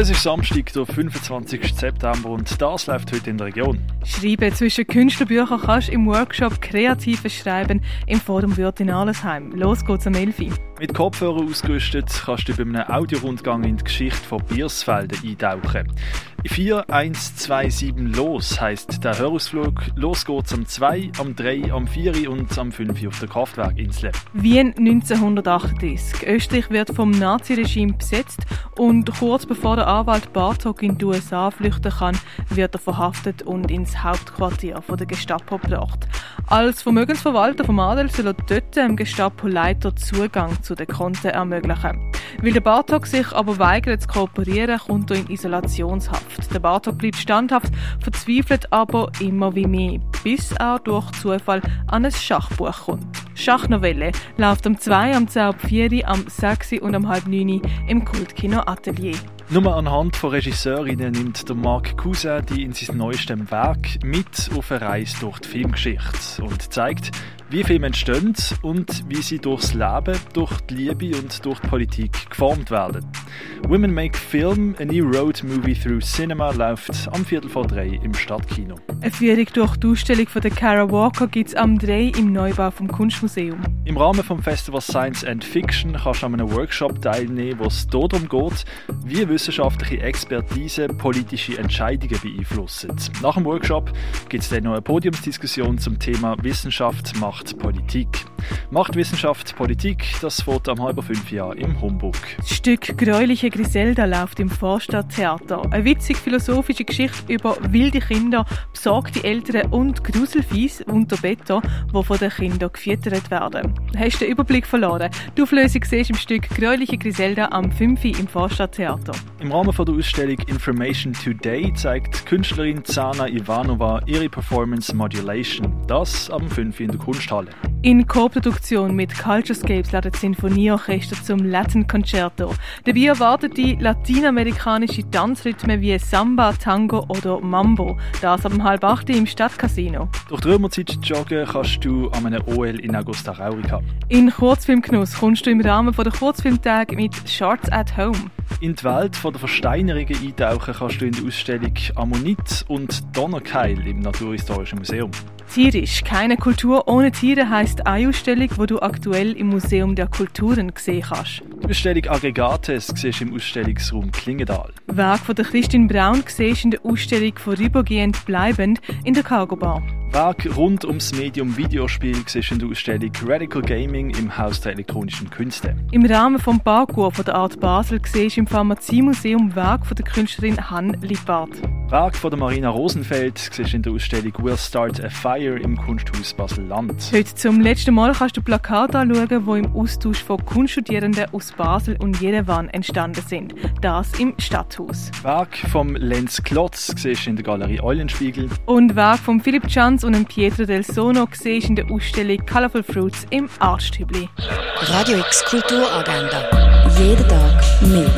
Es ist Samstag, der 25. September und das läuft heute in der Region. Schreiben zwischen Künstlerbüchern kannst du im Workshop Kreatives Schreiben im Forum Wirt in Allesheim. Los geht's am 11. Mit Kopfhörer ausgerüstet kannst du bei einem Audiorundgang in die Geschichte von Biersfelden eintauchen. 4127 los heisst der Hörausflug. Los geht's am 2, am 3, am 4 und am 5 auf der Kraftwerkinsel. Wien 1938. Österreich wird vom Naziregime besetzt und kurz bevor der Anwalt Bartok in die USA flüchten kann, wird er verhaftet und ins Hauptquartier von der Gestapo gebracht. Als Vermögensverwalter vom Adel soll er dort dem Gestapo-Leiter Zugang zu den Konten ermöglichen. Weil der Bartok sich aber weigert zu kooperieren, kommt er in Isolationshaft. Der Bartok bleibt standhaft, verzweifelt aber immer wie mehr, bis er durch Zufall an ein Schachbuch kommt. Schachnovelle läuft am 2, am 10, am 4, am 6 und am halb 9 im Kultkino Atelier. Nur anhand von Regisseurinnen nimmt der Marc Cousin die in seinem neuesten Werk mit auf eine Reise durch die Filmgeschichte und zeigt, wie Filme entstehen und wie sie durchs Leben, durch die Liebe und durch die Politik geformt werden. Women Make Film, a new road movie through cinema, läuft am Viertel vor drei im Stadtkino. Eine Führung durch die Ausstellung von der Kara Walker gibt es am 3 im Neubau vom Kunstmuseum. Im Rahmen des Festival Science and Fiction kannst du an einem Workshop teilnehmen, wo es darum geht, wie wissenschaftliche Expertise politische Entscheidungen beeinflussen. Nach dem Workshop gibt es dann noch eine Podiumsdiskussion zum Thema Wissenschaft macht Politik. Macht Wissenschaft Politik, das fährt am halben fünf Jahr im Homburg. Das Stück Gräuliche Griselda läuft im Vorstadttheater. Eine witzig-philosophische Geschichte über wilde Kinder, besorgte Eltern und Gruselfies unter Beton, die von den Kindern gefüttert werden. Hast du den Überblick verloren? Die Auflösung siehst im Stück Gräuliche Griselda am 5. im Vorstadttheater. Im Rahmen der Ausstellung Information Today zeigt Künstlerin Zana Ivanova ihre Performance Modulation. Das am 5. in der Kunsthalle. In Co-Produktion mit Culturescapes ladet das Sinfonieorchester zum Latin Concerto. Dabei erwartet die lateinamerikanische Tanzrhythmen wie Samba, Tango oder Mambo. Das ab halb acht im Stadtcasino. Durch die Römerzeit joggen kannst du an einem OL in Augusta Raurica. In Kurzfilmgenuss kommst du im Rahmen der Kurzfilmtag mit Shorts at Home. In die Welt der Versteinerungen eintauchen kannst du in der Ausstellung Ammonit und Donnerkeil im Naturhistorischen Museum. Tierisch. Keine Kultur ohne Tiere heisst eine Ausstellung, die du aktuell im Museum der Kulturen sehen kannst. Die Ausstellung Aggregates siehst du im Ausstellungsraum Klingendal. Werk von der Christine Braun siehst in der Ausstellung Vorübergehend bleibend in der Cargo Bar. Werk rund ums Medium Videospiel siehst in der Ausstellung Radical Gaming im Haus der elektronischen Künste. Im Rahmen vom Parkour von der Art Basel siehst du im Pharmaziemuseum Werk von der Künstlerin Han Lippard. Werk von der Marina Rosenfeld siehst in der Ausstellung We'll Start a Fire im Kunsthaus Basel-Land. Heute zum letzten Mal kannst du Plakate anschauen, die im Austausch von Kunststudierenden aus Basel und Jerewan entstanden sind. Das im Stadthaus. Werk vom Lenz Klotz siehst du in der Galerie Eulenspiegel. Und Werk von Philipp Chanz und Pietro del Sono siehst in der Ausstellung Colorful Fruits im Artstübli. Radio X Kulturagenda. Jeden Tag mehr.